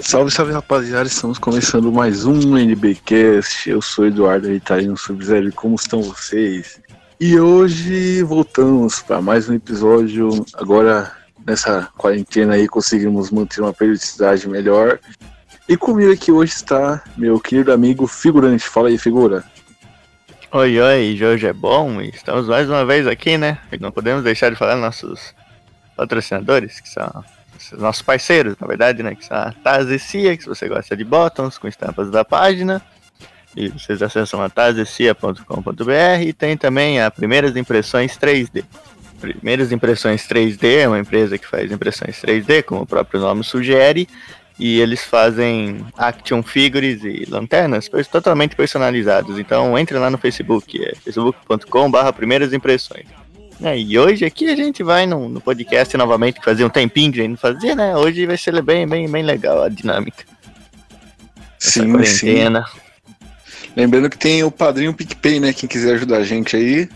Salve, salve rapaziada, estamos começando mais um NBcast. Eu sou Eduardo Ritalino Sub-Zero e como estão vocês? E hoje voltamos para mais um episódio. Agora, nessa quarentena aí, conseguimos manter uma periodicidade melhor. E comigo aqui hoje está meu querido amigo Figurante. Fala aí, figura. Oi, oi, hoje é bom estamos mais uma vez aqui, né? Não podemos deixar de falar dos nossos patrocinadores, que são nossos parceiros, na verdade, né? Que são a Taz e Cia, que se você gosta de bottoms com estampas da página. E vocês acessam a tazecia.com.br e tem também a Primeiras Impressões 3D. Primeiras Impressões 3D é uma empresa que faz impressões 3D, como o próprio nome sugere, e eles fazem action figures e lanternas totalmente personalizados. Então entre lá no Facebook, é facebook.com/barra primeiras impressões. É, e hoje aqui a gente vai no, no podcast novamente, que fazia um tempinho que a gente não fazia, né? Hoje vai ser bem, bem, bem legal a dinâmica. Essa sim, quarentena. sim. Lembrando que tem o padrinho PicPay, né? Quem quiser ajudar a gente aí.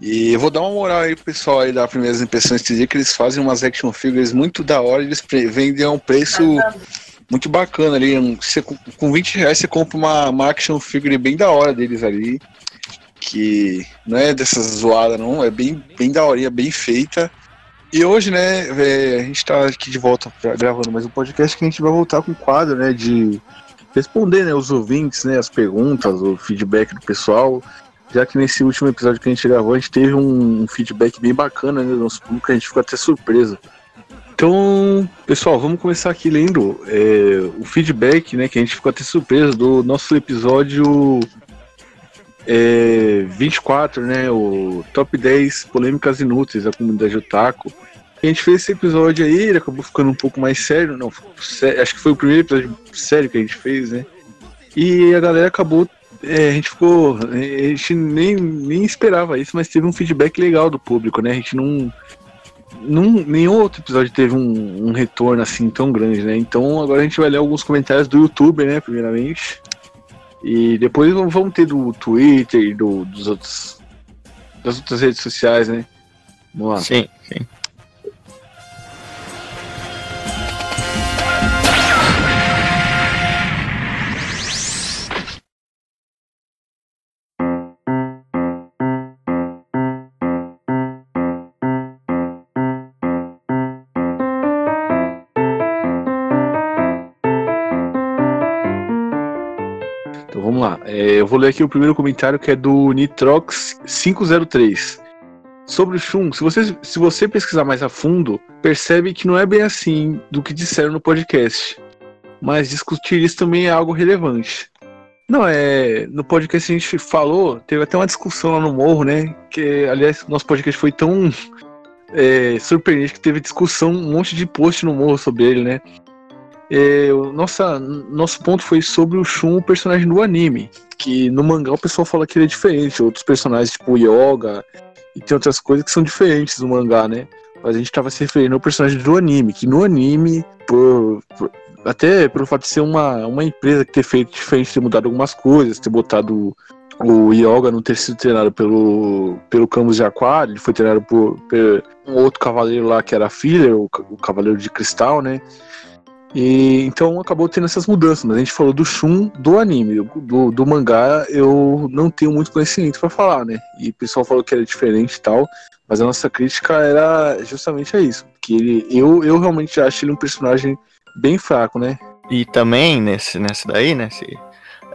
E eu vou dar uma moral aí pro pessoal aí da Primeiras Impressões que eles fazem umas action figures muito da hora, eles vendem a um preço muito bacana ali. Você, com 20 reais você compra uma, uma action figure bem da hora deles ali que não é dessas zoadas, não, é bem, bem daorinha, bem feita. E hoje, né, é, a gente tá aqui de volta pra, gravando mais um podcast que a gente vai voltar com o quadro, né, de responder, né, os ouvintes, né, as perguntas, o feedback do pessoal. Já que nesse último episódio que a gente gravou, a gente teve um, feedback bem bacana, né, do nosso público, a gente ficou até surpreso. Então, pessoal, vamos começar aqui lendo é, o feedback, né, que a gente ficou até surpreso do nosso episódio é, 24, né? O Top 10 Polêmicas Inúteis da comunidade Otaku. A gente fez esse episódio aí, ele acabou ficando um pouco mais sério, não, acho que foi o primeiro episódio sério que a gente fez, né? E a galera acabou, é, a gente ficou, a gente nem, nem esperava isso, mas teve um feedback legal do público, né? A gente não, num, nenhum outro episódio teve um, um, retorno assim tão grande, né? Então agora a gente vai ler alguns comentários do YouTube, né? Primeiramente. E depois vamos ter do Twitter e do, dos outros, das outras redes sociais, né? Vamos lá. Sim, É, eu vou ler aqui o primeiro comentário que é do Nitrox503. Sobre o Shun, se você, se você pesquisar mais a fundo, percebe que não é bem assim do que disseram no podcast. Mas discutir isso também é algo relevante. Não, é. No podcast a gente falou, teve até uma discussão lá no morro, né? Que, aliás, nosso podcast foi tão é, surpreendente que teve discussão, um monte de post no morro sobre ele, né? É, nossa, nosso ponto foi sobre o Shun, o personagem do anime. Que no mangá o pessoal fala que ele é diferente. Outros personagens, tipo Yoga, e tem outras coisas que são diferentes do mangá, né? Mas a gente tava se referindo ao personagem do anime, que no anime, por, por, até pelo fato de ser uma, uma empresa que ter feito diferente, ter mudado algumas coisas, ter botado o Yoga não ter sido treinado pelo, pelo Camus de Aquário, ele foi treinado por, por um outro cavaleiro lá que era filler, o, o Cavaleiro de Cristal, né? E então acabou tendo essas mudanças, mas a gente falou do Shun do anime, do, do mangá eu não tenho muito conhecimento para falar, né? E o pessoal falou que era diferente e tal, mas a nossa crítica era justamente a isso, que ele, eu, eu realmente acho ele um personagem bem fraco, né? E também nesse, nesse daí, né?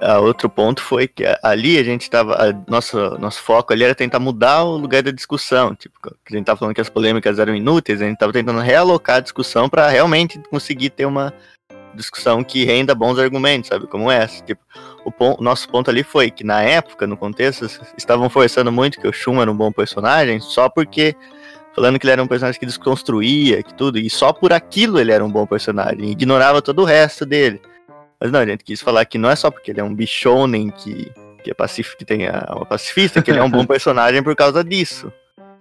Uh, outro ponto foi que ali a gente tava. nosso, nosso foco ali era tentar mudar o lugar da discussão. Tipo, a gente tava falando que as polêmicas eram inúteis, a gente tava tentando realocar a discussão para realmente conseguir ter uma discussão que renda bons argumentos, sabe? Como essa. Tipo, o ponto, nosso ponto ali foi que na época, no contexto, estavam forçando muito que o Shun era um bom personagem, só porque. Falando que ele era um personagem que desconstruía, que tudo, e só por aquilo ele era um bom personagem, ignorava todo o resto dele. Mas não, a gente quis falar que não é só porque ele é um bichonen que, que é pacífico, que tem a, uma pacifista, que ele é um bom personagem por causa disso.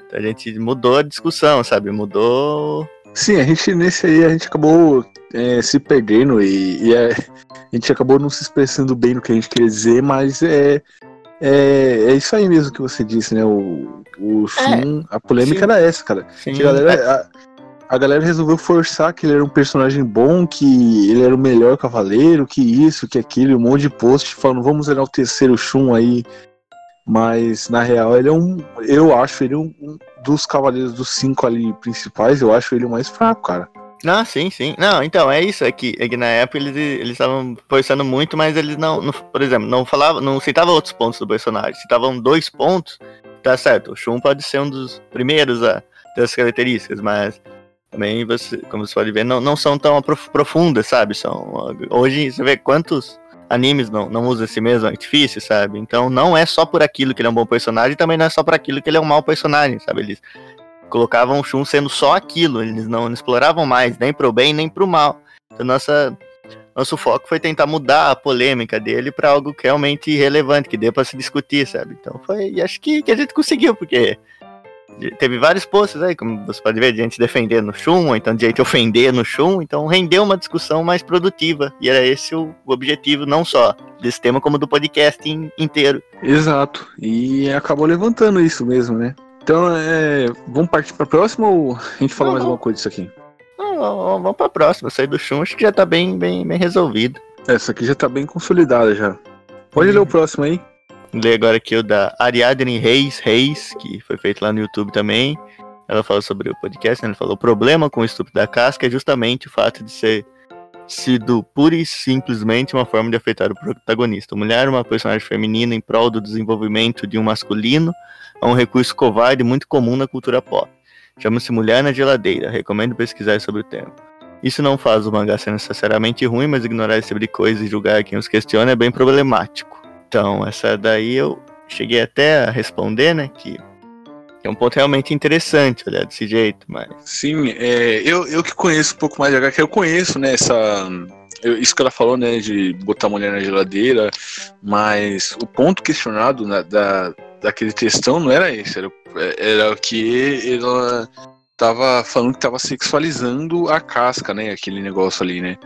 Então a gente mudou a discussão, sabe? Mudou. Sim, a gente nesse aí a gente acabou é, se perdendo e, e é, a gente acabou não se expressando bem no que a gente queria dizer, mas é, é, é isso aí mesmo que você disse, né? O, o Shun, é, a polêmica sim. era essa, cara. Sim, que a galera, a, galera resolveu forçar que ele era um personagem bom, que ele era o melhor cavaleiro, que isso, que aquilo, um monte de post falando, vamos zerar o Shun aí. Mas na real ele é um. Eu acho ele um, um dos cavaleiros dos cinco ali principais, eu acho ele o mais fraco, cara. Ah, sim, sim. Não, então, é isso. É que, é que na época eles estavam forçando muito, mas eles não, não, por exemplo, não falavam, não citavam outros pontos do personagem. Citavam dois pontos, tá certo. O Shun pode ser um dos primeiros a ter as características, mas também, você, como você pode ver, não, não são tão profundas, sabe? São, hoje você vê quantos animes não, não usam esse mesmo artifício, sabe? Então não é só por aquilo que ele é um bom personagem, também não é só por aquilo que ele é um mau personagem, sabe? Eles colocavam o Shun sendo só aquilo, eles não, não exploravam mais, nem pro bem nem pro mal. Então nossa, nosso foco foi tentar mudar a polêmica dele para algo realmente relevante, que dê para se discutir, sabe? Então foi, e acho que, que a gente conseguiu, porque teve vários posts aí, como você pode ver, de gente defendendo o Shun, ou então de gente ofender no Shun, então rendeu uma discussão mais produtiva, e era esse o, objetivo, não só desse tema, como do podcast in, inteiro. Exato, e acabou levantando isso mesmo, né? Então, é, vamos partir para a próxima ou a gente fala não, mais alguma coisa disso aqui? Não, vamos para a próxima. Sair do chão acho que já está bem, bem, bem resolvido. Essa aqui já está bem consolidada já. Pode ler o próximo aí. Ler agora aqui o da Ariadne Reis Reis, que foi feito lá no YouTube também. Ela falou sobre o podcast, né? Ela falou: o problema com o estupro da casca é justamente o fato de ser sido pura e simplesmente uma forma de afetar o protagonista. A mulher é uma personagem feminina em prol do desenvolvimento de um masculino é um recurso covarde muito comum na cultura pop. Chama-se Mulher na Geladeira. Recomendo pesquisar sobre o tema. Isso não faz o mangá ser necessariamente ruim, mas ignorar esse tipo de coisa e julgar quem os questiona é bem problemático. Então, essa daí eu cheguei até a responder, né? Que é um ponto realmente interessante olhar desse jeito, mas. Sim, é, eu, eu que conheço um pouco mais de HQ, eu conheço, né, essa. Eu, isso que ela falou, né, de botar a mulher na geladeira, mas o ponto questionado na, da, daquele textão não era esse, era, era que ela tava falando que tava sexualizando a casca, né? Aquele negócio ali, né?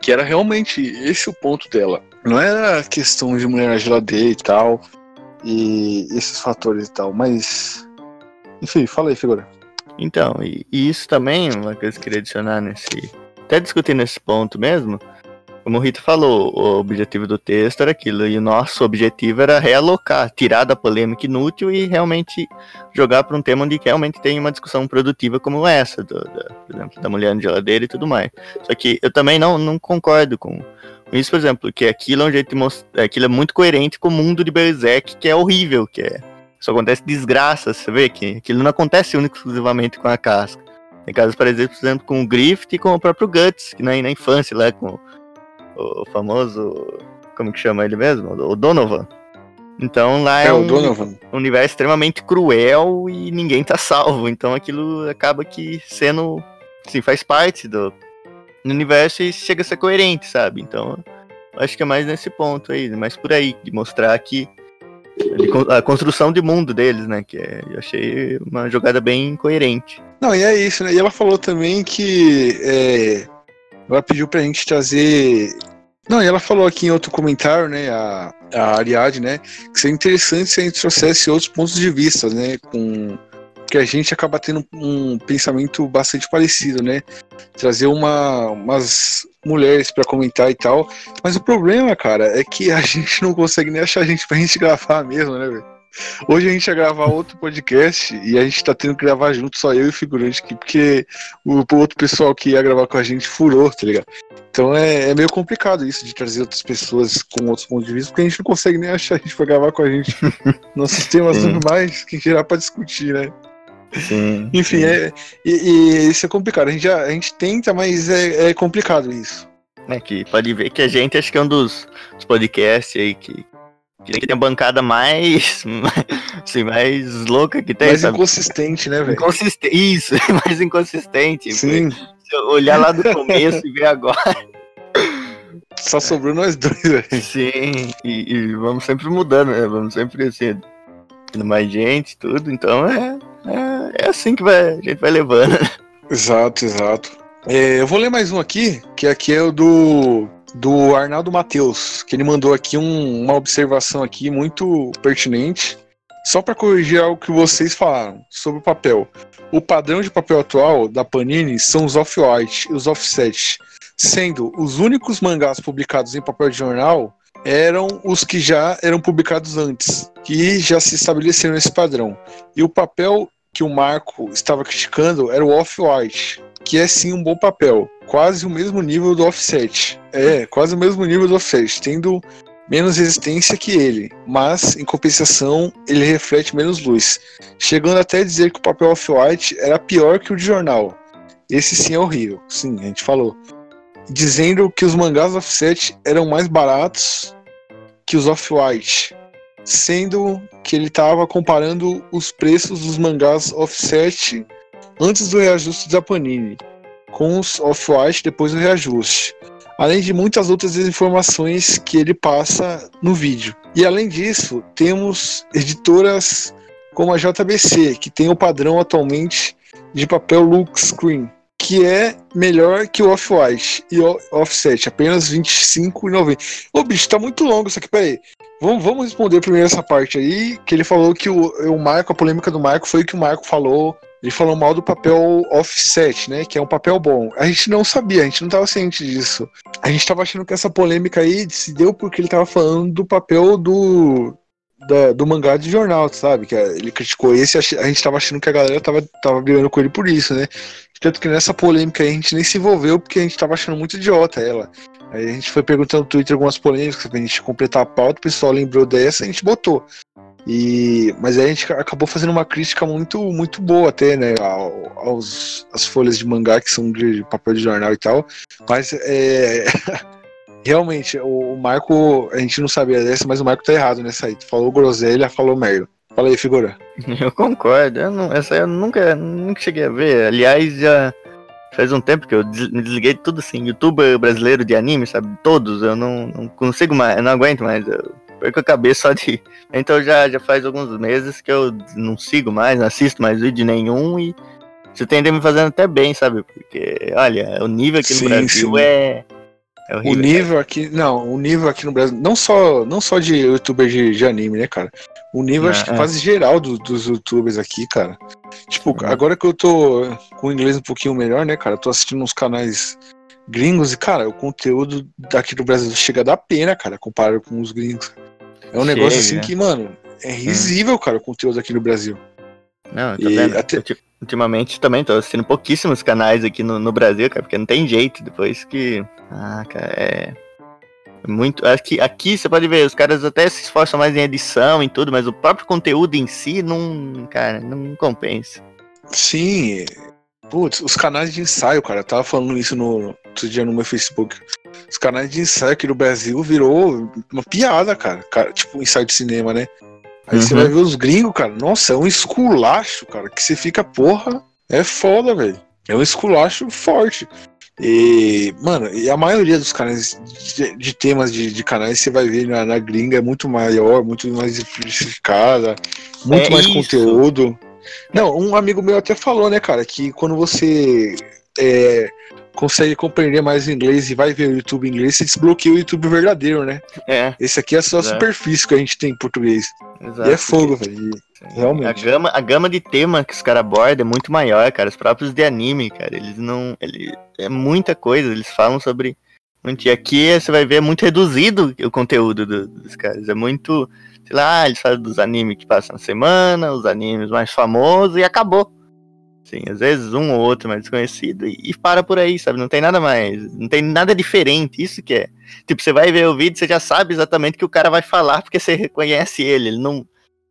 Que era realmente esse o ponto dela. Não era questão de mulher na geladeira e tal, e esses fatores e tal, mas. Enfim, fala aí, figura. Então, e, e isso também, uma coisa que eu queria adicionar nesse. Até discutindo esse ponto mesmo, como o Rito falou, o objetivo do texto era aquilo, e o nosso objetivo era realocar, tirar da polêmica inútil e realmente jogar para um tema onde realmente tem uma discussão produtiva como essa, do, da, por exemplo, da mulher na geladeira e tudo mais. Só que eu também não, não concordo com, isso, por exemplo, que aquilo é um jeito de aquilo é muito coerente com o mundo de Berserk, que é horrível, que é. Só acontece desgraça, você vê que aquilo não acontece único exclusivamente com a casca. Tem casos, por exemplo, com o Griffith e com o próprio Guts, que na, na infância lá, com o famoso. Como que chama ele mesmo? O Donovan. Então lá é, é um universo extremamente cruel e ninguém tá salvo. Então aquilo acaba que sendo. Assim, faz parte do, do universo e chega a ser coerente, sabe? Então acho que é mais nesse ponto aí, mais por aí, de mostrar que a construção de mundo deles, né? Que é, eu achei uma jogada bem coerente. Não, e é isso, né? E ela falou também que é, ela pediu pra gente trazer. Não, e ela falou aqui em outro comentário, né, a, a Ariadne, né, que seria interessante se a gente trouxesse outros pontos de vista, né, com que a gente acaba tendo um pensamento bastante parecido, né, trazer uma, umas mulheres para comentar e tal, mas o problema, cara, é que a gente não consegue nem achar gente pra gente gravar mesmo, né, velho? Hoje a gente ia gravar outro podcast e a gente tá tendo que gravar junto, só eu e o figurante aqui, porque o, outro pessoal que ia gravar com a gente furou, tá ligado? Então é, é, meio complicado isso de trazer outras pessoas com outros pontos de vista, porque a gente não consegue nem achar a gente pra gravar com a gente. Nossos temas normais, que gerar pra discutir, né? Sim, Enfim, sim. É, e, e, isso é complicado. A gente, já, a gente tenta, mas é, é complicado isso. É que pode ver que a gente acho que é um dos, dos podcasts aí que, que tem a bancada mais. Assim, mais louca que tem. Mais sabe? inconsistente, né, velho? Inconsistente. Isso, mais inconsistente. Sim. Se olhar lá do começo e ver agora. Só sobrou nós dois, velho. Sim, e, e, vamos sempre mudando, né? Vamos sempre assim, tendo mais gente, tudo. Então é, é, é assim que vai, a gente vai levando. Exato, exato. É, eu vou ler mais um aqui, que aqui é o do do Arnaldo Matheus, que ele mandou aqui um, uma observação aqui muito pertinente. Só para corrigir algo que vocês falaram sobre o papel. O padrão de papel atual da Panini são os off-white e os offset, sendo os únicos mangás publicados em papel de jornal eram os que já eram publicados antes, que já se estabeleceram nesse padrão. E o papel que o Marco estava criticando era o off-white, que é sim um bom papel, quase o mesmo nível do offset. É, quase o mesmo nível do offset, tendo menos resistência que ele, mas em compensação ele reflete menos luz, chegando até a dizer que o papel off-white era pior que o de jornal. Esse sim é horrível, sim, a gente falou. Dizendo que os mangás offset eram mais baratos que os off-white, sendo que ele estava comparando os preços dos mangás offset antes do reajuste da Panini com os off-white depois do reajuste além de muitas outras informações que ele passa no vídeo. E além disso, temos editoras como a JBC, que tem o padrão atualmente de papel look screen, que é melhor que o Off-White e o Offset, apenas R$25,90. Ô bicho, tá muito longo isso aqui, peraí. Vamos, vamos responder primeiro essa parte aí, que ele falou que o, o Marco, a polêmica do Marco foi o que o Marco falou ele falou mal do papel offset, né? Que é um papel bom. A gente não sabia, a gente não estava ciente disso. A gente estava achando que essa polêmica aí se deu porque ele estava falando do papel do, da, do mangá de jornal, sabe? Que ele criticou esse, a gente estava achando que a galera tava, tava brigando com ele por isso, né? Tanto que nessa polêmica aí a gente nem se envolveu porque a gente estava achando muito idiota ela. Aí a gente foi perguntando no Twitter algumas polêmicas pra gente completar a pauta, o pessoal lembrou dessa e a gente botou. E, mas a gente acabou fazendo uma crítica muito, muito boa até, né, aos, as folhas de mangá que são de papel de jornal e tal. Mas é, realmente, o Marco, a gente não sabia dessa, mas o Marco tá errado nessa aí. Falou groselha, falou merda. Fala aí, figura. Eu concordo. Eu não, essa eu nunca, nunca cheguei a ver. Aliás, já faz um tempo que eu me desliguei de tudo assim. Youtuber brasileiro de anime, sabe? Todos. Eu não, não consigo mais, eu não aguento mais. Eu perco a cabeça só de. Então já, já faz alguns meses que eu não sigo mais, não assisto mais vídeo nenhum e você tende a me fazendo até bem, sabe? Porque, olha, o nível aqui no sim, Brasil sim. é. É horrível, o nível cara. aqui, não, o nível aqui no Brasil, não só, não só de youtuber de, de anime, né, cara? O nível, acho que é. quase geral do, dos youtubers aqui, cara. Tipo, é. agora que eu tô com o inglês um pouquinho melhor, né, cara? Eu tô assistindo uns canais gringos e, cara, o conteúdo daqui do Brasil chega a dar pena, cara, comparado com os gringos. É um Chega. negócio assim que, mano, é risível, hum. cara, o conteúdo aqui no Brasil. Não, tá vendo? Até... Ultimamente também tô assistindo pouquíssimos canais aqui no, no Brasil, cara, porque não tem jeito. Depois que. Ah, cara, é. Muito. Aqui, aqui você pode ver, os caras até se esforçam mais em edição e tudo, mas o próprio conteúdo em si não. Cara, não compensa. Sim. Putz, os canais de ensaio, cara, eu tava falando isso no outro dia no meu Facebook. Os canais de ensaio aqui no Brasil virou uma piada, cara. cara tipo, ensaio de cinema, né? Aí uhum. você vai ver os gringos, cara. Nossa, é um esculacho, cara. Que você fica, porra, é foda, velho. É um esculacho forte. E, mano, e a maioria dos canais de, de temas de, de, canais você vai ver na, na, gringa é muito maior, muito mais diversificada, muito é mais isso. conteúdo. Não, um amigo meu até falou, né, cara, que quando você é, consegue compreender mais o inglês e vai ver o YouTube em inglês, você desbloqueia o YouTube verdadeiro, né? É. Esse aqui é só a superfície que a gente tem em português. Exato. E é fogo, velho. Realmente. A gama, a gama de tema que os caras abordam é muito maior, cara. Os próprios de anime, cara, eles não. Ele, é muita coisa, eles falam sobre. E aqui você vai ver é muito reduzido o conteúdo do, dos caras. É muito. Sei lá, eles falam dos animes que passam na semana, os animes mais famosos e acabou. Sim, às vezes um ou outro mais desconhecido e, para por aí, sabe? Não tem nada mais, não tem nada diferente, isso que é. Tipo, você vai ver o vídeo, você já sabe exatamente o que o cara vai falar porque você reconhece ele, ele não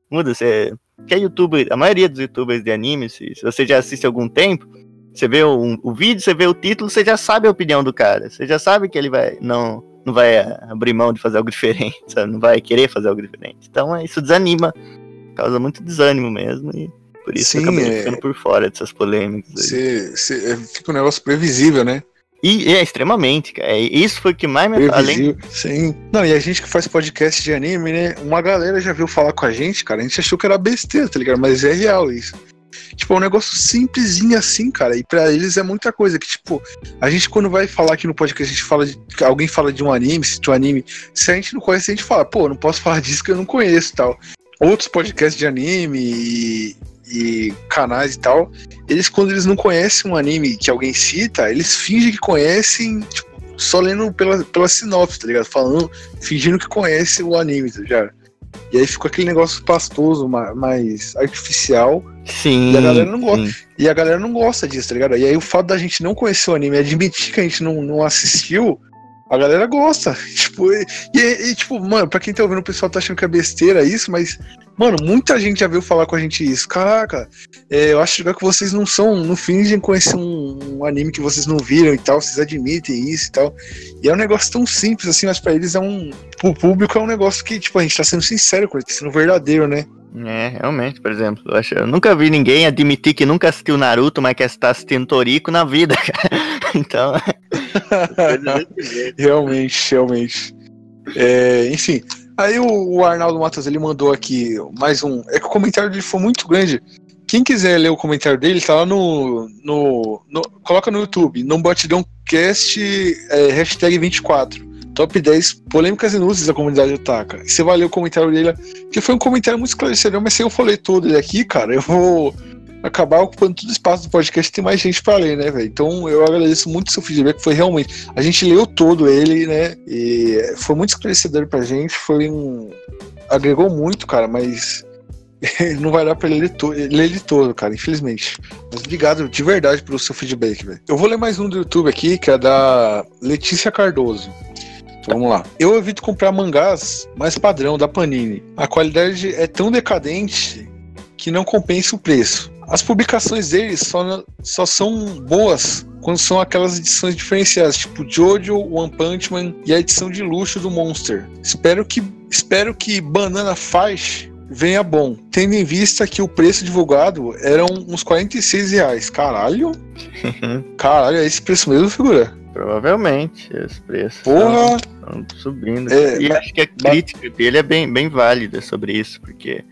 muda, você... Que é youtuber, a maioria dos youtubers de anime, se, você já assiste algum tempo, você vê o, o vídeo, você vê o título, você já sabe a opinião do cara, você já sabe que ele vai, não, não vai abrir mão de fazer algo diferente, sabe? Não vai querer fazer algo diferente. Então, isso desanima, causa muito desânimo mesmo e... Por isso Sim, eu acabei é... ficando por fora dessas polêmicas. Cê, cê, é, fica um negócio previsível, né? E é extremamente, cara. É, isso foi o que mais me além Sim. Não, e a gente que faz podcast de anime, né? Uma galera já viu falar com a gente, cara. A gente achou que era besteira, tá ligado? Mas é real isso. Tipo, é um negócio simplesinho assim, cara. E para eles é muita coisa. Que, tipo, a gente quando vai falar aqui no podcast, a gente fala de. Alguém fala de um anime, se um anime. Se a gente não conhece, a gente fala, pô, não posso falar disso que eu não conheço e tal. Outros podcasts de anime e, e canais e tal, eles, quando eles não conhecem um anime que alguém cita, eles fingem que conhecem, tipo, só lendo pela, pela sinopse, tá ligado? Falando, fingindo que conhece o anime, tá ligado? E aí ficou aquele negócio pastoso, mais artificial. Sim. E a galera não gosta. E a galera não gosta disso, tá ligado? E aí o fato da gente não conhecer o anime, admitir que a gente não, não assistiu, a galera gosta. Tipo, e, e, tipo, mano, pra quem tá ouvindo, o pessoal tá achando que é besteira isso, mas, mano, muita gente já veio falar com a gente isso. Caraca, é, eu acho que vocês não são, não fingem conhecer um, um, anime que vocês não viram e tal, vocês admitem isso e tal. E é um negócio tão simples assim, mas pra eles é um. Pro público é um negócio que, tipo, a gente tá sendo sincero com ele, tá sendo verdadeiro, né? É, realmente, por exemplo, eu, acho, eu nunca vi ninguém admitir que nunca assistiu Naruto, mas que está assistindo Toriko na vida, cara. Então. realmente, realmente. É, enfim, aí o, o, Arnaldo Matos ele mandou aqui mais um. É que o comentário dele foi muito grande. Quem quiser ler o comentário dele, tá lá no. no, no coloca no YouTube, não batidão cast é, hashtag 24 top 10 polêmicas inúteis da comunidade otaka. Você vai ler o comentário dele, que foi um comentário muito esclarecedor, mas se eu falei todo ele aqui, cara, eu vou acabar ocupando todo o espaço do podcast tem mais gente para ler, né, velho? Então eu agradeço muito o seu feedback, foi realmente. A gente leu todo ele, né? E foi muito esclarecedor pra gente, foi um. agregou muito, cara, mas não vai dar pra ele ler, to ler ele todo, cara, infelizmente. Mas obrigado de verdade pelo seu feedback, velho. Eu vou ler mais um do YouTube aqui, que é da Letícia Cardoso. Vamos lá. Eu evito comprar mangás mais padrão da Panini. A qualidade é tão decadente que não compensa o preço. As publicações deles só, só são boas quando são aquelas edições diferenciadas, tipo Jojo, One Punch Man e a edição de luxo do Monster. Espero que, espero que Banana Faish venha bom, tendo em vista que o preço divulgado eram uns 46 reais. Caralho? Caralho, é esse preço mesmo, figura? Provavelmente, os preços Porra! estão subindo. É, e acho que a crítica dele é bem, bem válida sobre isso, porque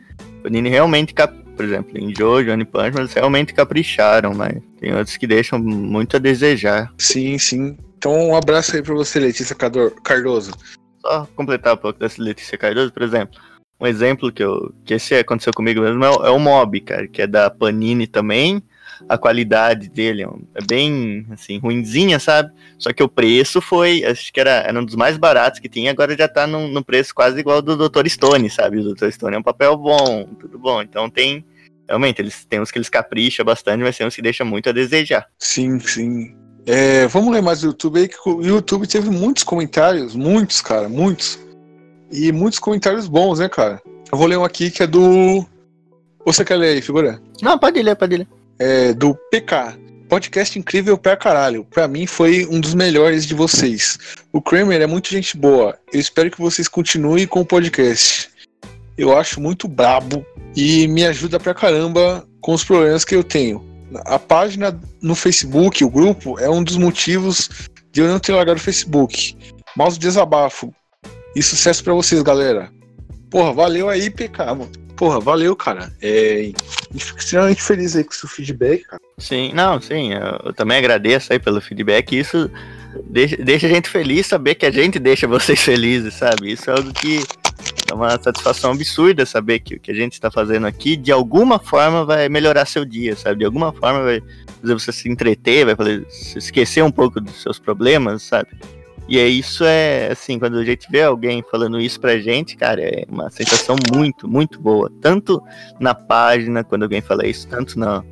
o Nini realmente, cap... por exemplo, em Jojo, One Punch, eles realmente capricharam, mas tem outros que deixam muito a desejar. Sim, sim. Então um abraço aí pra você, Letícia Cardoso. Só completar um pouco dessa Letícia Cardoso, por exemplo. Um exemplo que, eu, que esse aconteceu comigo mesmo é o, é o Mob, cara, que é da Panini também a qualidade dele é bem, assim, ruinzinha, sabe? Só que o preço foi, acho que era, era um dos mais baratos que tinha, agora já tá num, num preço quase igual do Dr. Stone, sabe? O Dr. Stone é um papel bom, tudo bom. Então tem, realmente, eles tem uns que eles capricham bastante, mas tem uns que deixam muito a desejar. Sim, sim. É, vamos ler mais do YouTube aí, que o YouTube teve muitos comentários, muitos, cara, muitos. E muitos comentários bons, né, cara? Eu vou ler um aqui que é do. Você quer ler aí, figura? Não, pode ler, pode ler é, do PK. Podcast incrível pra caralho. Pra mim foi um dos melhores de vocês. O Kramer é muito gente boa. Eu espero que vocês continuem com o podcast. Eu acho muito brabo e me ajuda pra caramba com os problemas que eu tenho. A página no Facebook, o grupo, é um dos motivos de eu não ter largado o Facebook. Mas o desabafo. E sucesso para vocês, galera. Porra, valeu aí, PK. Porra, valeu, cara. É, extremamente feliz aí com o seu feedback, cara. Sim, não, sim. Eu, eu também agradeço aí pelo feedback. Isso deixa, deixa a gente feliz saber que a gente deixa vocês felizes, sabe? Isso é algo que é uma satisfação absurda saber que o que a gente está fazendo aqui, de alguma forma, vai melhorar seu dia, sabe? De alguma forma vai fazer você se entreter, vai fazer você esquecer um pouco dos seus problemas, sabe? E é isso é assim, quando a gente vê alguém falando isso pra gente, cara, é uma sensação muito, muito boa. Tanto na página, quando alguém fala isso, tanto no,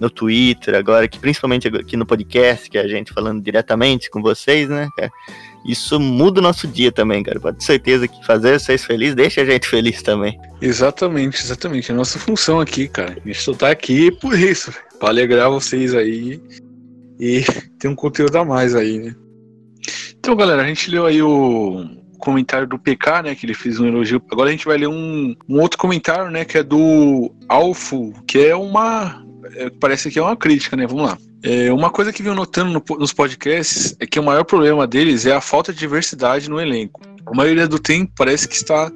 no Twitter, agora, que principalmente aqui no podcast, que é a gente falando diretamente com vocês, né? Isso muda o nosso dia também, cara. Pode ter certeza que fazer vocês felizes deixa a gente feliz também. Exatamente, exatamente. É a nossa função aqui, cara. A gente só tá aqui por isso, pra alegrar vocês aí e ter um conteúdo a mais aí, né? Então, galera, a gente leu aí o comentário do PK, né? Que ele fez um elogio. Agora a gente vai ler um, um outro comentário, né? Que é do Alfo, que é uma. É, parece que é uma crítica, né? Vamos lá. É, uma coisa que venho notando no, nos podcasts é que o maior problema deles é a falta de diversidade no elenco. A maioria do tempo parece que está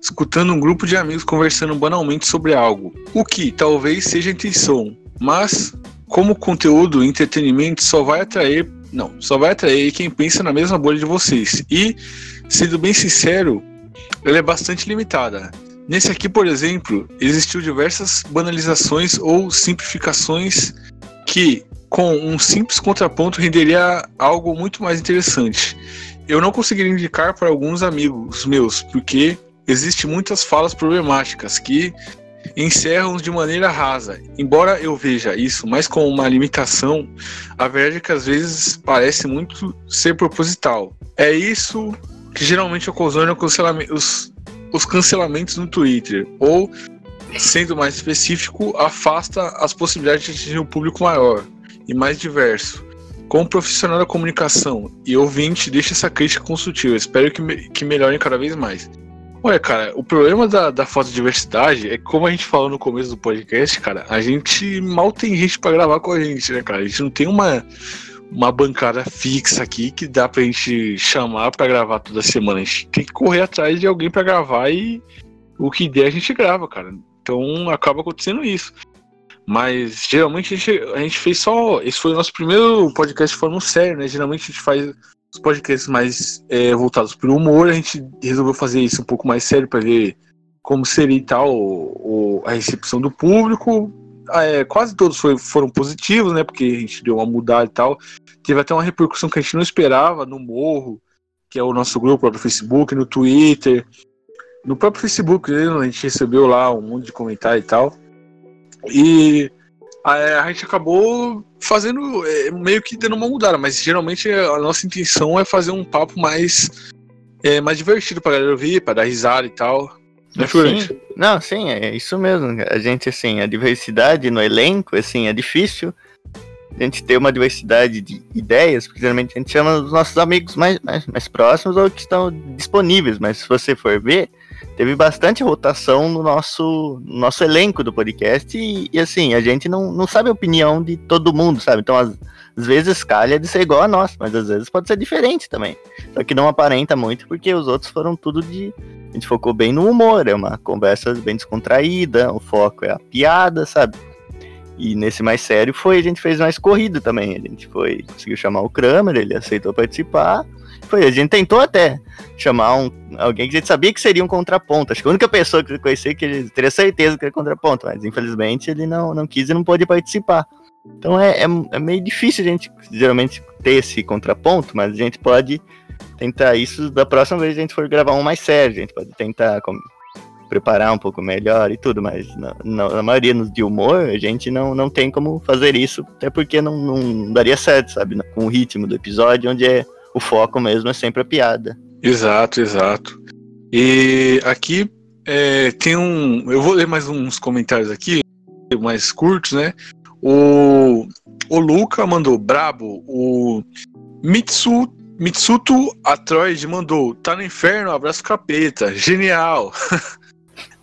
escutando um grupo de amigos conversando banalmente sobre algo, o que talvez seja a intenção, mas como conteúdo e entretenimento só vai atrair, não, só vai atrair quem pensa na mesma bolha de vocês. E, sendo bem sincero, ela é bastante limitada. Nesse aqui, por exemplo, existiu diversas banalizações ou simplificações que, com um simples contraponto, renderia algo muito mais interessante. Eu não conseguiria indicar para alguns amigos meus, porque existe muitas falas problemáticas que encerram de maneira rasa. Embora eu veja isso mais como uma limitação, a verdade é que às vezes parece muito ser proposital. É isso que geralmente ocasiona os, os cancelamentos no Twitter, ou, sendo mais específico, afasta as possibilidades de atingir um público maior e mais diverso. Como profissional da comunicação e ouvinte, deixa essa crítica construtiva. Espero que, me, que cada vez mais. Olha, cara, o problema da, da fotodiversidade é que, como a gente falou no começo do podcast, cara, a gente mal tem gente para gravar com a gente, né, cara? A gente não tem uma, uma bancada fixa aqui que dá pra gente chamar para gravar toda semana. A gente tem que correr atrás de alguém para gravar e o que der a gente grava, cara. Então acaba acontecendo isso. Mas geralmente a gente, a gente fez só. Esse foi o nosso primeiro podcast falando sério, né? Geralmente a gente faz os podcasts mais é, voltados para o humor. A gente resolveu fazer isso um pouco mais sério para ver como seria e tal o, a recepção do público é, quase todos foi, foram positivos, né? Porque a gente deu uma mudada e tal. Teve até uma repercussão que a gente não esperava no Morro, que é o nosso grupo no Facebook, no Twitter. No próprio Facebook a gente recebeu lá um monte de comentário e tal. E a, a gente acabou fazendo, é, meio que dando uma mudada, mas geralmente a nossa intenção é fazer um papo mais, é, mais divertido pra galera ouvir, pra dar risada e tal. Né, sim. Não, sim, é isso mesmo. A gente, assim, a diversidade no elenco, assim, é difícil a gente ter uma diversidade de ideias, porque geralmente a gente chama os nossos amigos mais, mais, mais próximos ou que estão disponíveis, mas se você for ver, teve bastante rotação no nosso, no nosso elenco do podcast e, e, assim, a gente não, não sabe a opinião de todo mundo, sabe? Então, às, às vezes calha de ser igual a nós, mas às vezes pode ser diferente também. Só que não aparenta muito porque os outros foram tudo de a gente focou bem no humor, é uma conversa bem descontraída, o foco é a piada, sabe? E nesse mais sério foi, a gente fez mais corrido também. A gente foi, conseguiu chamar o Kramer, ele aceitou participar. Foi, a gente tentou até chamar um, alguém que a gente sabia que seria um contraponto. Acho que a única pessoa que eu conheci que ele teria certeza que era contraponto, mas infelizmente ele não, não quis e não pôde participar. Então é, é, é meio difícil a gente geralmente ter esse contraponto, mas a gente pode tentar isso da próxima vez que a gente for gravar um mais sério. A gente pode tentar preparar um pouco melhor e tudo, mas na, na, na, maioria de humor a gente não, não tem como fazer isso, até porque não, não daria certo, sabe? Com o ritmo do episódio, onde é o foco mesmo é sempre a piada. Exato, exato. E aqui é, tem um. Eu vou ler mais uns comentários aqui, mais curtos, né? O, o Luca mandou brabo. O Mitsu Mitsuto Atroid mandou, tá no inferno, abraço capeta, genial.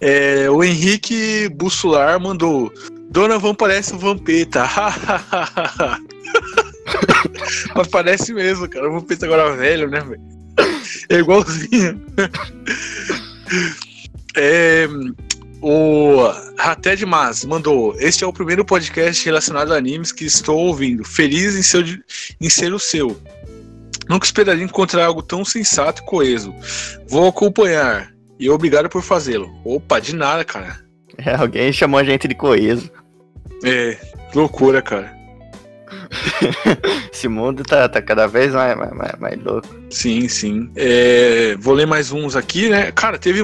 é, o Henrique Bussular mandou, Dona Van parece um Vampeta, Mas parece mesmo, cara, o Vampeta agora velho, né, velho? É igualzinho. é, o Rated Mas mandou: Este é o primeiro podcast relacionado a animes que estou ouvindo. Feliz em, seu, em ser o seu. Nunca esperaria encontrar algo tão sensato e coeso. Vou acompanhar. E obrigado por fazê-lo. Opa, de nada, cara. É, alguém chamou a gente de coeso. É, loucura, cara. Esse mundo tá, tá cada vez mais, mais, mais, louco. Sim, sim. É, vou ler mais uns aqui, né? Cara, teve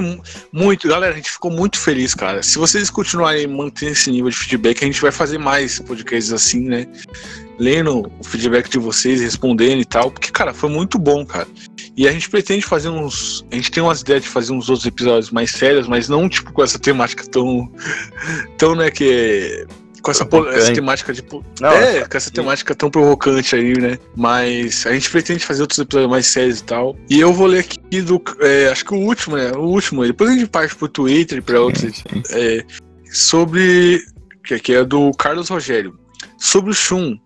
muito. Galera, a gente ficou muito feliz, cara. Se vocês continuarem mantendo esse nível de feedback, a gente vai fazer mais podcasts assim, né? lendo o feedback de vocês, respondendo e tal, porque, cara, foi muito bom, cara. E a gente pretende fazer uns. A gente tem umas ideias de fazer uns outros episódios mais sérios, mas não, tipo, com essa temática tão. tão, né, que. Com essa, essa temática de. Não, é, com essa temática tão provocante aí, né? Mas a gente pretende fazer outros episódios mais sérios e tal. E eu vou ler aqui do. É, acho que o último, né? O último. Depois a gente parte pro Twitter e pra outros. É, sobre. Que, que é do Carlos Rogério. Sobre o Shun.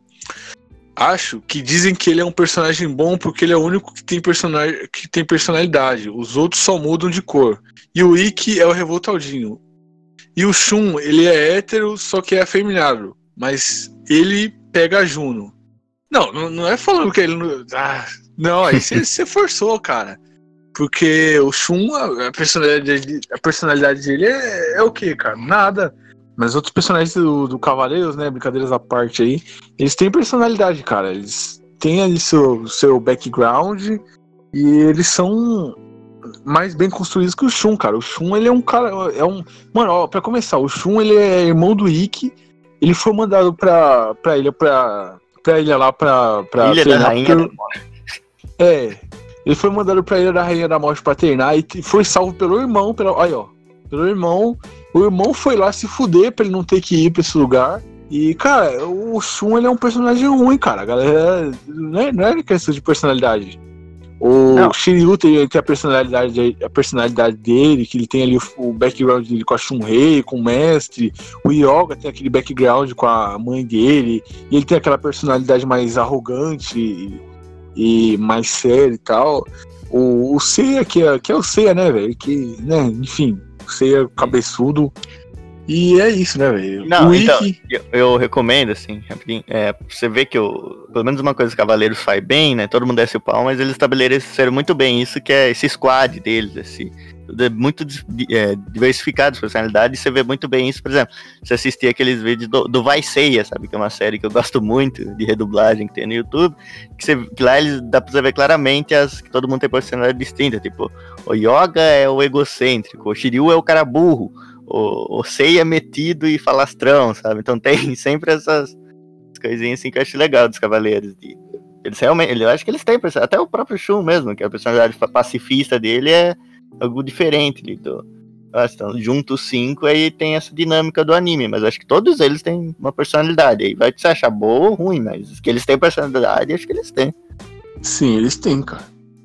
Acho que dizem que ele é um personagem bom porque ele é o único que tem, personagem, que tem personalidade. Os outros só mudam de cor. E o Ikki é o revoltadinho. E o Shun, ele é hétero, só que é afeminado. Mas ele pega a Juno. Não, não, é falando que ele não. Ah, não, aí você forçou, cara. Porque o Shun, a personalidade, a personalidade dele é, é o que, cara? Nada. Mas outros personagens do, do Cavaleiros, né? Brincadeiras à parte aí, eles têm personalidade, cara. Eles têm ali seu, seu background e eles são mais bem construídos que o Shun, cara. O Shun, ele é um cara. É um. Mano, ó, pra começar, o Shun ele é irmão do Ikki. Ele foi mandado pra, pra ilha, pra, pra ilha lá pra. pra ilha da Rainha da Morte. É. Ele foi mandado pra Ilha da Rainha da Morte pra treinar e foi salvo pelo irmão. Pela, aí, ó. Pelo irmão. O irmão foi lá se fuder pra ele não ter que ir pra esse lugar. E, cara, o Shun ele é um personagem ruim, cara. A galera. Não é, não é questão de personalidade. O não. Shiryu tem, tem, a personalidade, a personalidade dele, que ele tem ali o, o background dele com a Shun-Rei, com o mestre. O Yoga tem aquele background com a mãe dele. E ele tem aquela personalidade mais arrogante e, e mais séria e tal. O, o Seiya, que é, que é o Seiya, né, velho? Que, né, enfim, Seiya cabeçudo. E é isso, né, velho? Não, então, eu, eu, recomendo, assim, rapidinho. É, você vê que o, pelo menos uma coisa que Cavaleiros faz bem, né? Todo mundo desce o pau, mas eles estabeleceram muito bem isso, que é esse squad deles, esse. É muito é, diversificado de personalidade, e você vê muito bem isso, por exemplo, você assistir aqueles vídeos do, do Vai Ceia, sabe? Que é uma série que eu gosto muito de redublagem que tem no YouTube, que, você, que lá eles, dá pra você ver claramente as, que todo mundo tem personalidade distinta, tipo, o Yoga é o egocêntrico, o Shiryu é o cara burro, o, o é metido e falastrão, sabe? Então tem sempre essas coisinhas assim que eu acho legal dos Cavaleiros. De, eles realmente, eu acho que eles têm, até o próprio Shun mesmo, que a personalidade pacifista dele é algo diferente ali do. Então, junto os cinco, aí tem essa dinâmica do anime, mas acho que todos eles têm uma personalidade. Aí vai se achar boa ou ruim, mas que eles têm personalidade, acho que eles têm. Sim, eles têm, cara.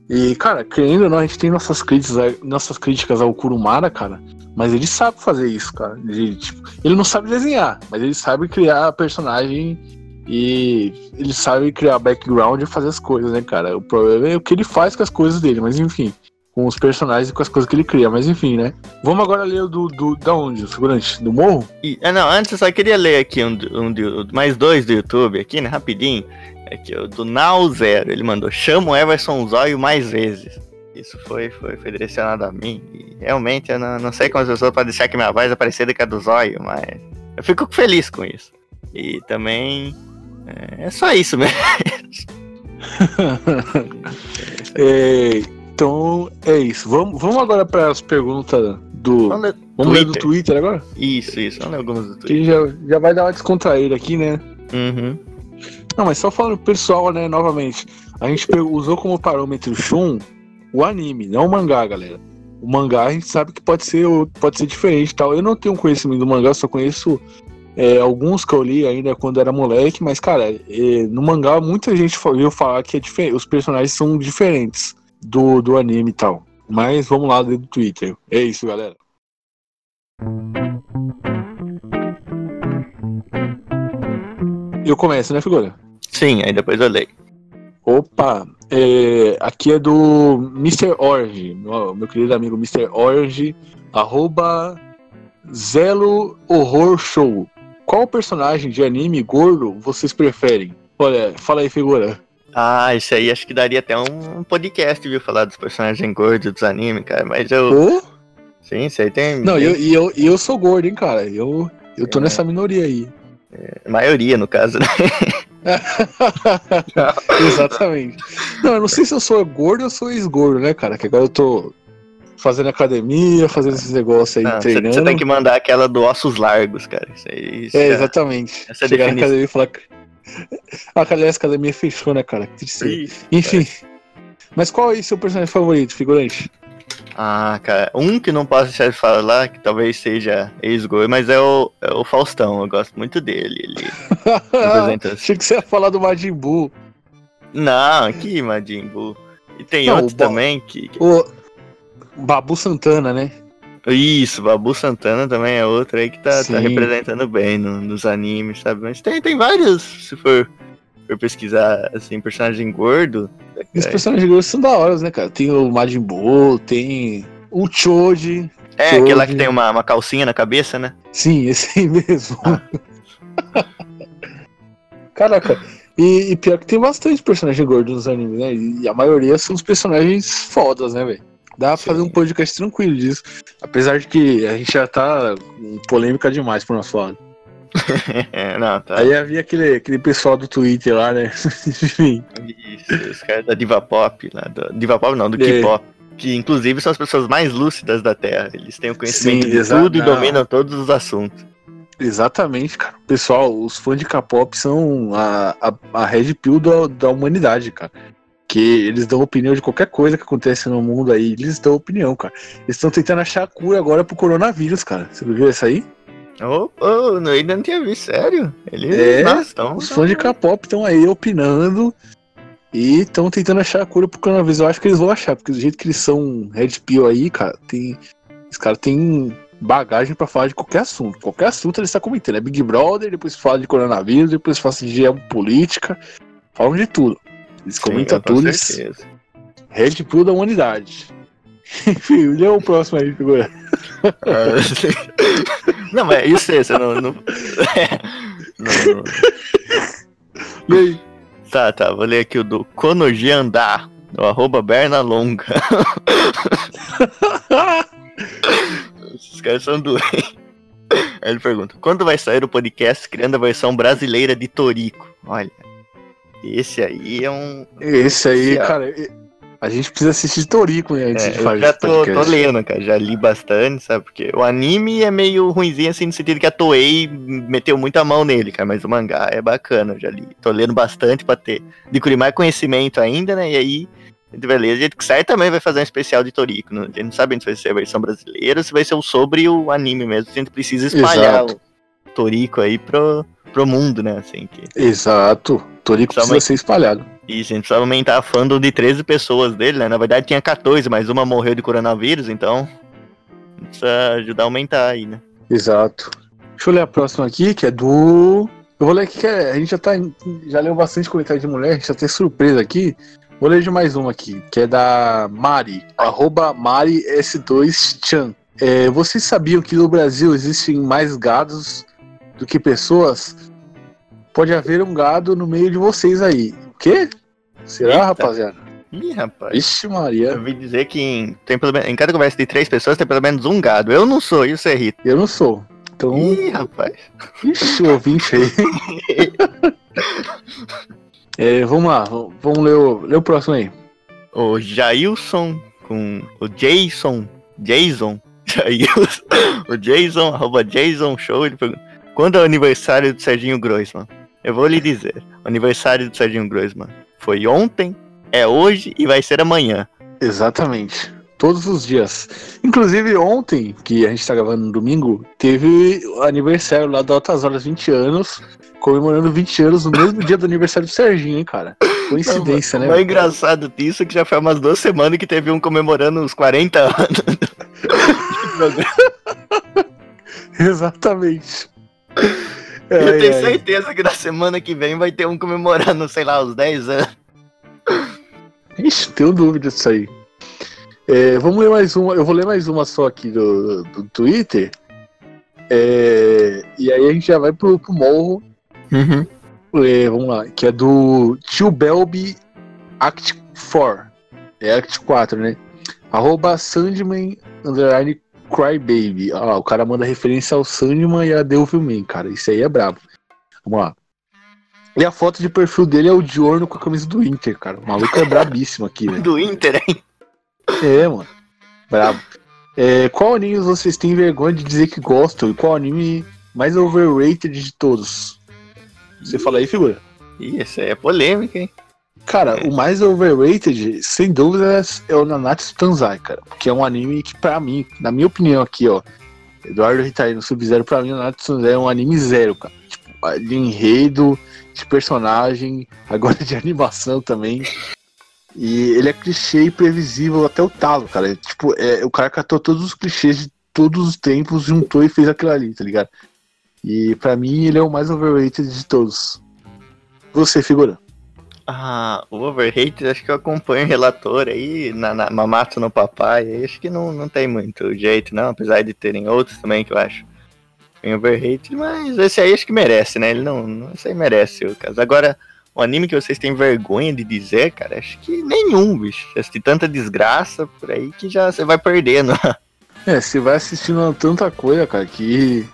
E, cara, querendo ou não, a gente tem nossas críticas, nossas críticas ao Kurumara, cara. Mas ele sabe fazer isso, cara. Ele, tipo, ele não sabe desenhar, mas ele sabe criar personagem e ele sabe criar background e fazer as coisas, né, cara? O problema é o que ele faz com as coisas dele, mas enfim. Com os personagens e com as coisas que ele cria, mas enfim, né? Vamos agora ler o do, do da onde, o figurante? Do morro? E, ah, não, antes eu só queria ler aqui um, um, mais dois do YouTube aqui, né? Rapidinho. Aqui, o do Now Zero. Ele mandou: chama o Everson Zóio mais vezes. Isso foi, foi, foi direcionado a mim. E realmente eu não, não sei como as pessoas podem deixar que minha voz é parecida com a do Zóio, mas eu fico feliz com isso. E também. É, é só isso mesmo. é, então é isso. Vamos, vamos agora para as perguntas do. Vamos ler, vamos ler do Twitter agora? Isso, isso. Vamos ler algumas do Twitter. Que já, já vai dar uma descontraída aqui, né? Uhum. Não, mas só falando pessoal, né, novamente. A gente usou como parâmetro Shun o anime, não o mangá, galera. O mangá a gente sabe que pode ser, pode ser diferente tal. Eu não tenho conhecimento do mangá, só conheço é, alguns que eu li ainda quando era moleque, mas, cara, é, no mangá muita gente viu falar que é os personagens são diferentes do, do anime e tal. Mas vamos lá do Twitter. É isso, galera. Eu começo, né, figura? Sim, aí depois eu leio. Opa, é, aqui é do Mr. Orange, meu, meu querido amigo Mr. Orange, arroba Zelo Horror Show. Qual personagem de anime gordo vocês preferem? Olha, fala aí, figura. Ah, isso aí acho que daria até um podcast, viu? Falar dos personagens gordos dos animes, cara. Mas eu. Oh? Sim, isso aí tem. Não, e eu, eu, eu sou gordo, hein, cara. Eu, eu tô é. nessa minoria aí. É, maioria, no caso, né? Exatamente. Não, eu não sei se eu sou gordo ou sou ex-gordo, né, cara? Que agora eu tô fazendo academia, fazendo esses negócios aí, não, treinando. Você tem que mandar aquela do ossos largos, cara. Isso aí, isso é, exatamente. Essa Chegar definição. na academia e falar. A academia fechou, né, cara? Que tristeza. Enfim. Mas qual é o seu personagem favorito, figurante? Ah, cara, um que não posso deixar de falar, que talvez seja ex-gol, mas é o, é o Faustão, eu gosto muito dele. Ele representa... Achei que você ia falar do Majin Buu. Não, que Majin Buu. E tem não, outro também que... O Babu Santana, né? Isso, Babu Santana também é outro aí que tá, tá representando bem no, nos animes, sabe? Mas tem, tem vários, se for for pesquisar, assim, personagem gordo. Os personagens gordos são da hora, né, cara? Tem o Majin Buu, tem o Choji. É, Choji. aquela que tem uma, uma calcinha na cabeça, né? Sim, esse aí mesmo. Ah. Caraca, e, e, pior que tem bastante personagem gordo nos animes, né? E a maioria são os personagens fodas, né, velho? Dá pra Sim. fazer um podcast tranquilo disso. Apesar de que a gente já tá polêmica demais pro nosso lado. Não, tá. Aí havia aquele, aquele pessoal do Twitter lá, né? Enfim. Isso, os caras da Diva Pop, lá do, Diva Pop não, do é. K-Pop. Que inclusive são as pessoas mais lúcidas da Terra. Eles têm o conhecimento Sim, de tudo e dominam todos os assuntos. Exatamente, cara. Pessoal, os fãs de K-pop são a, a, a Red Pill da, da humanidade, cara. Que eles dão opinião de qualquer coisa que acontece no mundo aí. Eles dão opinião, cara. Eles estão tentando achar a cura agora pro coronavírus, cara. Você viu isso aí? Oh, oh não, ainda não tinha visto, sério? Eles, é, nossa, tão, os fãs de K-pop estão aí opinando e estão tentando achar a cura pro coronavírus. Eu acho que eles vão achar, porque do jeito que eles são Red Pill aí, cara, tem. Os caras têm bagagem para falar de qualquer assunto. Qualquer assunto eles estão comentando. É Big Brother, depois fala de coronavírus, depois fala de geopolítica. Falam de tudo. Eles Sim, comentam tudo. Red Pill da humanidade. Enfim, lê o próximo aí, figura. não, mas isso é, você não. não... não... Lê Tá, tá, vou ler aqui o do Konoji Andar, o arroba Berna Longa. Esses caras são doentes. Aí ele pergunta: quando vai sair o podcast criando a versão brasileira de Torico? Olha, esse aí é um. Esse aí, cara, a gente precisa assistir Torico né, antes é, de fazer eu já tô, tô, lendo, cara, já li bastante, sabe? Porque o anime é meio ruimzinho, assim, no sentido que a Toei meteu muita mão nele, cara, mas o mangá é bacana, eu já li. Tô lendo bastante pra ter, adquirir mais conhecimento ainda, né? E aí Beleza, a gente certamente vai fazer um especial de Toriko. Né? A gente não sabe se vai ser a versão brasileira, se vai ser o sobre o anime mesmo. A gente precisa espalhar Exato. O Toriko aí pro, pro mundo, né? Assim, que... Exato. Toriko precisa ser espalhado. Isso, a gente precisa aumentar a fandom de 13 pessoas dele, né? Na verdade tinha 14, mas uma morreu de coronavírus, então. Precisa ajudar a aumentar aí, né? Exato. Deixa eu ler a próxima aqui, que é do. Eu vou ler aqui que é, a gente já tá. Já leu bastante comentário de mulher, a gente já tem surpresa aqui. Vou ler de mais uma aqui, que é da Mari, arroba MariS2Chan. É, vocês sabiam que no Brasil existem mais gados do que pessoas? Pode haver um gado no meio de vocês aí. O quê? Será, Eita. rapaziada? Ih, rapaz. Ixi, Maria. Eu ouvi dizer que em, tem pelo em cada conversa de três pessoas tem pelo menos um gado. Eu não sou, e você é Rita? Eu não sou. Então... Ih, rapaz. Ixi, o ouvinte aí. É, vamos lá, vamos ler o, ler o próximo aí. O Jailson com o Jason, Jason, Jailson, o Jason, arroba Jason Show, ele pergunta, quando é o aniversário do Serginho Groisman? Eu vou lhe dizer, o aniversário do Serginho Groisman foi ontem, é hoje e vai ser amanhã. Exatamente. Todos os dias. Inclusive ontem, que a gente tá gravando no domingo, teve o aniversário lá da Altas Horas 20 anos comemorando 20 anos no mesmo dia do aniversário do Serginho, hein, cara. Coincidência, não, né? O engraçado disso é que já foi umas duas semanas que teve um comemorando uns 40 anos. Exatamente. Eu tenho certeza que na semana que vem vai ter um comemorando, sei lá, os 10 anos. Ixi, tenho dúvida disso aí. É, vamos ler mais uma. Eu vou ler mais uma só aqui do, do Twitter. É, e aí a gente já vai pro, pro morro Uhum. É, vamos lá, que é do Tio Belby Act 4. É Act 4, né? Arroba Sandman Underline Crybaby. Ah, o cara manda referência ao Sandman e a Devilman, cara. Isso aí é brabo. Vamos lá. E a foto de perfil dele é o Diorno com a camisa do Inter, cara. O maluco é brabíssimo aqui, né? Do Inter, hein? É, mano. Brabo. É, qual anime vocês têm vergonha de dizer que gostam? E qual anime mais overrated de todos? Você fala aí, figura. Ih, essa é polêmica, hein? Cara, é. o mais overrated, sem dúvidas, é o Nanatsu Tanzai, cara. Porque é um anime que, pra mim, na minha opinião aqui, ó, Eduardo Ritai no Sub-Zero, pra mim, o Nanatsu Tanzai é um anime zero, cara. Tipo, de enredo, de personagem, agora de animação também. E ele é clichê e previsível até o talo, cara. Tipo, é, o cara catou todos os clichês de todos os tempos, juntou e fez aquilo ali, tá ligado? E para mim ele é o mais overrated de todos. Você, figura. Ah, o Overrated, acho que eu acompanho o relator aí, na, na Mamato no Papai, acho que não, não tem muito jeito, não, apesar de terem outros também que eu acho bem Overrated, mas esse aí acho que merece, né? Ele não, não aí merece o caso. Agora, o anime que vocês têm vergonha de dizer, cara, acho que nenhum, bicho. Assistir tanta desgraça por aí que já você vai perdendo. É, você vai assistindo tanta coisa, cara, que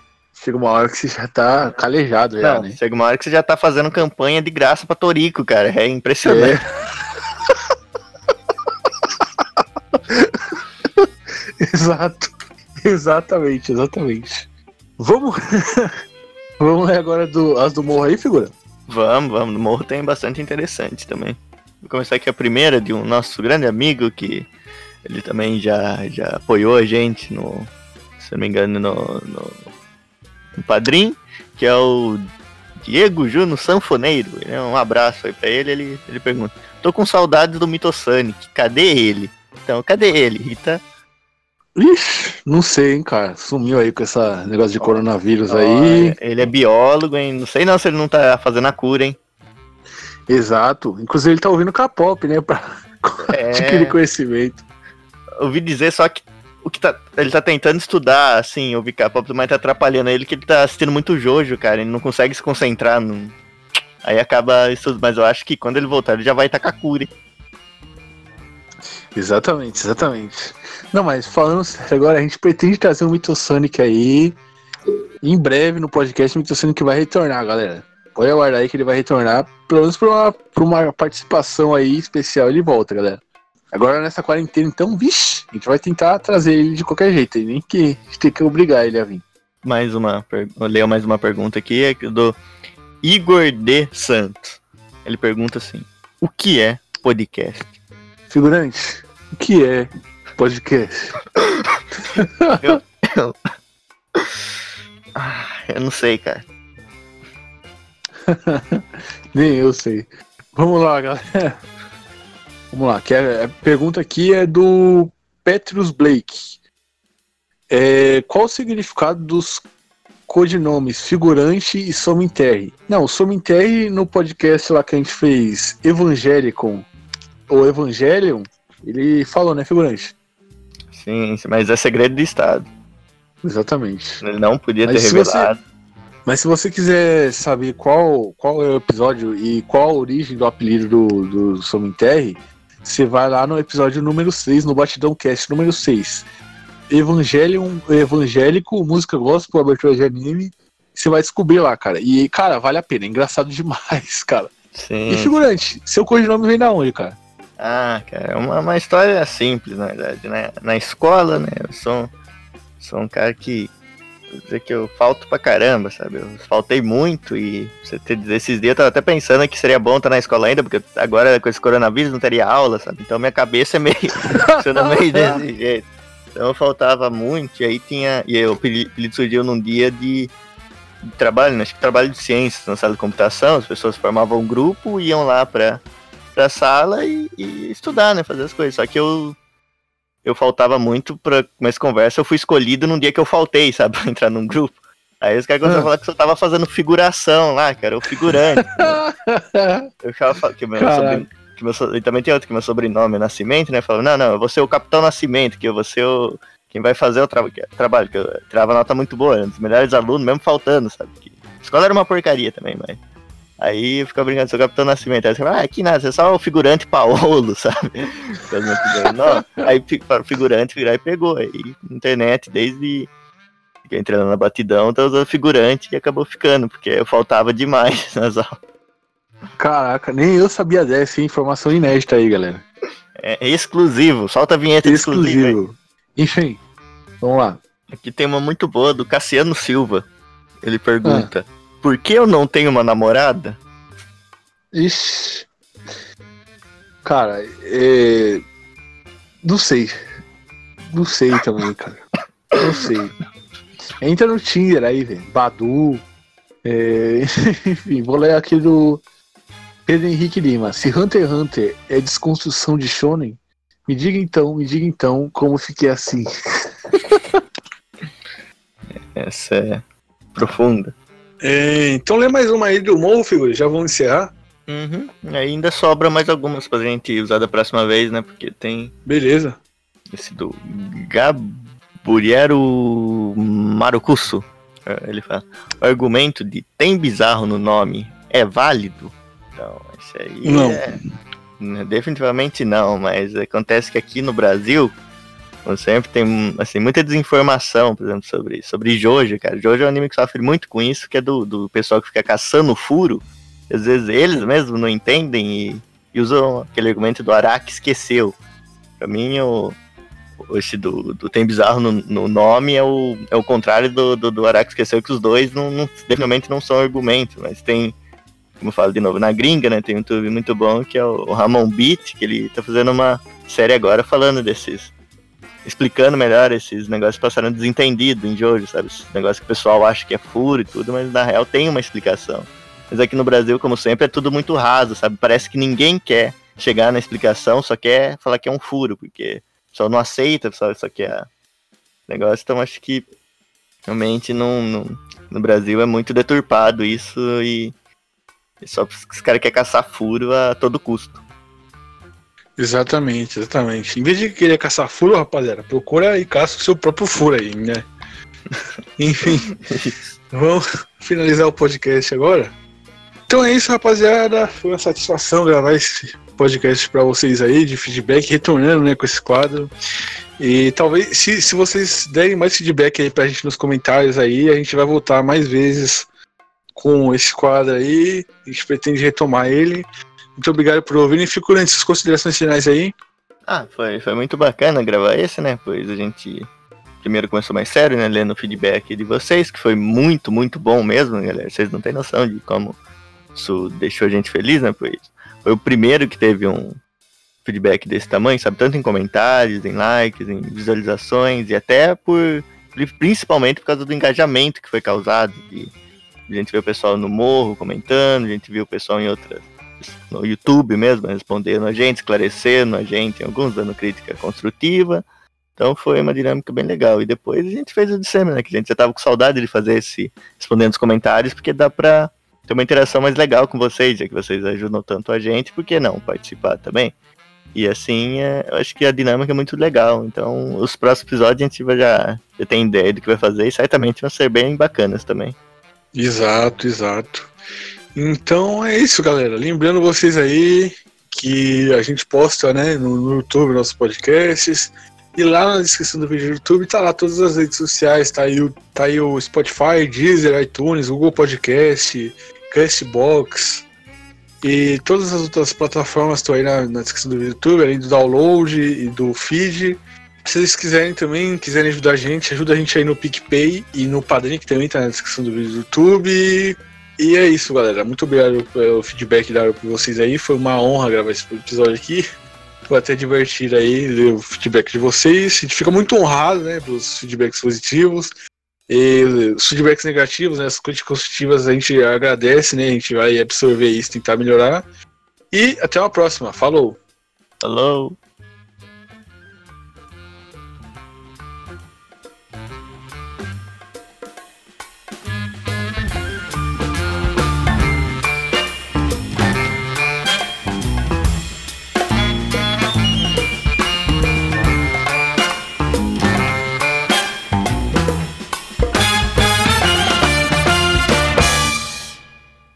chega uma hora que você já tá calejado já, Não, né? Chega uma hora que você já tá fazendo campanha de graça pra Torico, cara. É impressionante. É. Exato. Exatamente, exatamente. Vamos. vamos ler agora do, as do Morro aí, figura? Vamos, vamos. No Morro tem bastante interessante também. Vou começar aqui a primeira de um nosso grande amigo que ele também já, já apoiou a gente no, se não me engano, no, no, no Padrim, que é o Diego Juno Sanfoneiro. Né? Um abraço aí pra ele, ele. Ele pergunta: Tô com saudades do Mitosonic, cadê ele? Então, cadê ele, Rita? Ixi, não sei, hein, cara. Sumiu aí com esse negócio de coronavírus oh, aí. Ele é biólogo, hein? Não sei não se ele não tá fazendo a cura, hein? Exato. Inclusive ele tá ouvindo K-pop, né? Pra é... adquirir conhecimento. Ouvi dizer só que o que tá. Ele tá tentando estudar, assim, ouvir K-pop, mas tá atrapalhando ele que ele tá assistindo muito Jojo, cara. Ele não consegue se concentrar. No... Aí acaba isso. Mas eu acho que quando ele voltar, ele já vai estar com a cura. Exatamente, exatamente. Não, mas falando sério, agora a gente pretende trazer um Mitosonic aí. Em breve no podcast, o Mitosonic vai retornar, galera. Pode aguardar aí que ele vai retornar, pelo menos por uma, por uma participação aí especial. Ele volta, galera. Agora nessa quarentena, então, vixe, a gente vai tentar trazer ele de qualquer jeito, nem que a gente tem que obrigar ele a vir. Mais uma, eu leio mais uma pergunta aqui, é do Igor D. Santos. Ele pergunta assim: O que é podcast? Figurante, o que é podcast? eu, eu, ah, eu não sei, cara. Nem eu sei. Vamos lá, galera. Vamos lá, que é, a pergunta aqui é do Petrus Blake. É, qual o significado dos codinomes figurante e sominterre? Não, o sominterre no podcast lá que a gente fez Evangelicon ou Evangelion, ele falou, né, figurante? Sim, mas é segredo do Estado. Exatamente. Ele não podia mas ter revelado. Você, mas se você quiser saber qual, qual é o episódio e qual a origem do apelido do, do Sominterre, você vai lá no episódio número 6, no Batidão Cast número 6. Evangelion, evangélico, música gospel, abertura de anime. Você vai descobrir lá, cara. E, cara, vale a pena. É engraçado demais, cara. Sim. E figurante, seu codinome vem da onde, cara? Ah, cara, é uma, uma história simples, na verdade, né? Na escola, né? Eu sou, sou um cara que dizer que eu falto pra caramba, sabe? Eu faltei muito e esses dias eu tava até pensando que seria bom estar na escola ainda, porque agora com esse coronavírus não teria aula, sabe? Então minha cabeça é meio. funciona meio desse jeito. Então eu faltava muito, e aí tinha. E o apelido surgiu num dia de, de trabalho, né? acho que trabalho de ciências na sala de computação, as pessoas formavam um grupo, iam lá pra, pra sala e, e estudar, né? Fazer as coisas. Só que eu eu faltava muito pra começar conversa, eu fui escolhido num dia que eu faltei, sabe, pra entrar num grupo. Aí os caras começaram a falar que eu tava fazendo figuração lá, cara, o figurante. eu ficava que meu sobrinho, que meu, e também tem outro, que meu sobrenome é Nascimento, né? Falava, não, não, eu vou ser o Capitão Nascimento, que eu vou ser o. Quem vai fazer o tra trabalho, que eu tirava nota muito boa, um dos melhores alunos, mesmo faltando, sabe? Que, a escola era uma porcaria também, mas. Aí fica brincando, sou Capitão Nascimento. Aí você fala, ah, que nada, você é só o figurante Paolo, sabe? aí o figurante virar e pegou. Aí internet, desde entrando na batidão, tá usando figurante e acabou ficando, porque eu faltava demais nas aulas. Caraca, nem eu sabia dessa informação inédita aí, galera. É, é exclusivo, solta a vinheta exclusivo. exclusiva. Enfim, vamos lá. Aqui tem uma muito boa do Cassiano Silva. Ele pergunta: ah. Por que eu não tenho uma namorada? Ixi. Cara, é... não sei. Não sei também, cara. Não sei. Entra no Tinder aí, velho. Badu. É... Enfim, vou ler aqui do Pedro Henrique Lima. Se Hunter x Hunter é desconstrução de Shonen, me diga então, me diga então como fiquei assim. Essa é profunda. É, então lê mais uma aí do Morro, figura. Já vamos encerrar. Uhum. Ainda sobra mais algumas pra gente usar da próxima vez, né? Porque tem. Beleza. Esse do Gaburiero Marucusso. É, ele fala: o argumento de tem bizarro no nome é válido? Então, esse aí não. é. Definitivamente não, mas acontece que aqui no Brasil sempre tem assim, muita desinformação, por exemplo, sobre, sobre Jojo, cara. Jojo é um anime que sofre muito com isso, que é do, do pessoal que fica caçando furo. Às vezes eles mesmos não entendem e, e usam aquele argumento do Araki esqueceu. Pra mim, o, esse do, do Tem Bizarro no, no, nome é o, é o contrário do, do, do Araki esqueceu, que os dois não, não, definitivamente não são argumentos, mas tem como eu falo de novo, na gringa, né? Tem um YouTube muito bom que é o Ramon Beat, que ele tá fazendo uma série agora falando desses. Explicando melhor esses negócios passaram desentendido em Jojo, sabe? Esses negócios que o pessoal acha que é furo e tudo, mas na real tem uma explicação. Mas aqui no Brasil, como sempre, é tudo muito raso, sabe? Parece que ninguém quer chegar na explicação, só quer falar que é um furo, porque só não aceita, só, só quer negócio. Então acho que realmente não, não, no Brasil é muito deturpado isso e só os caras querem caçar furo a todo custo. Exatamente, exatamente. Em vez de querer caçar furo, rapaziada, procura e caça o seu próprio furo aí, né? Enfim, vamos finalizar o podcast agora. Então é isso, rapaziada. Foi uma satisfação gravar esse podcast para vocês aí, de feedback, retornando né, com esse quadro. E talvez, se, se vocês derem mais feedback aí pra gente nos comentários aí, a gente vai voltar mais vezes com esse quadro aí. A gente pretende retomar ele. Muito obrigado por ouvir e fico suas considerações finais aí. Ah, foi, foi muito bacana gravar esse, né? Pois a gente primeiro começou mais sério, né? Lendo o feedback de vocês, que foi muito, muito bom mesmo, galera. Vocês não têm noção de como isso deixou a gente feliz, né? Pois foi o primeiro que teve um feedback desse tamanho, sabe? Tanto em comentários, em likes, em visualizações e até por. Principalmente por causa do engajamento que foi causado. De, a gente viu o pessoal no morro comentando, a gente viu o pessoal em outras. No YouTube mesmo, respondendo a gente, esclarecendo a gente, alguns dando crítica construtiva. Então foi uma dinâmica bem legal. E depois a gente fez o disseminado, né, que a gente já tava com saudade de fazer esse respondendo os comentários, porque dá pra ter uma interação mais legal com vocês, já que vocês ajudam tanto a gente, por que não participar também? E assim, é, eu acho que a dinâmica é muito legal. Então, os próximos episódios a gente vai já, já tem ideia do que vai fazer e certamente vão ser bem bacanas também. Exato, exato. Então é isso, galera. Lembrando vocês aí que a gente posta né, no, YouTube nossos podcasts. E lá na descrição do vídeo do YouTube tá lá todas as redes sociais, tá aí, o, tá aí o Spotify, Deezer, iTunes, Google Podcast, Castbox e todas as outras plataformas estão aí na, na descrição do YouTube, além do download e do feed. Se vocês quiserem também, quiserem ajudar a gente, ajuda a gente aí no PicPay e no Padrim, que também tá na descrição do vídeo do YouTube. E é isso, galera. Muito obrigado pelo feedback dado por vocês aí. Foi uma honra gravar esse episódio aqui. Foi até divertido aí ler o feedback de vocês. A gente fica muito honrado, né, pelos feedbacks positivos. E os feedbacks negativos, né, as críticas construtivas a gente agradece, né, a gente vai absorver isso, tentar melhorar. E até uma próxima. Falou! Falou!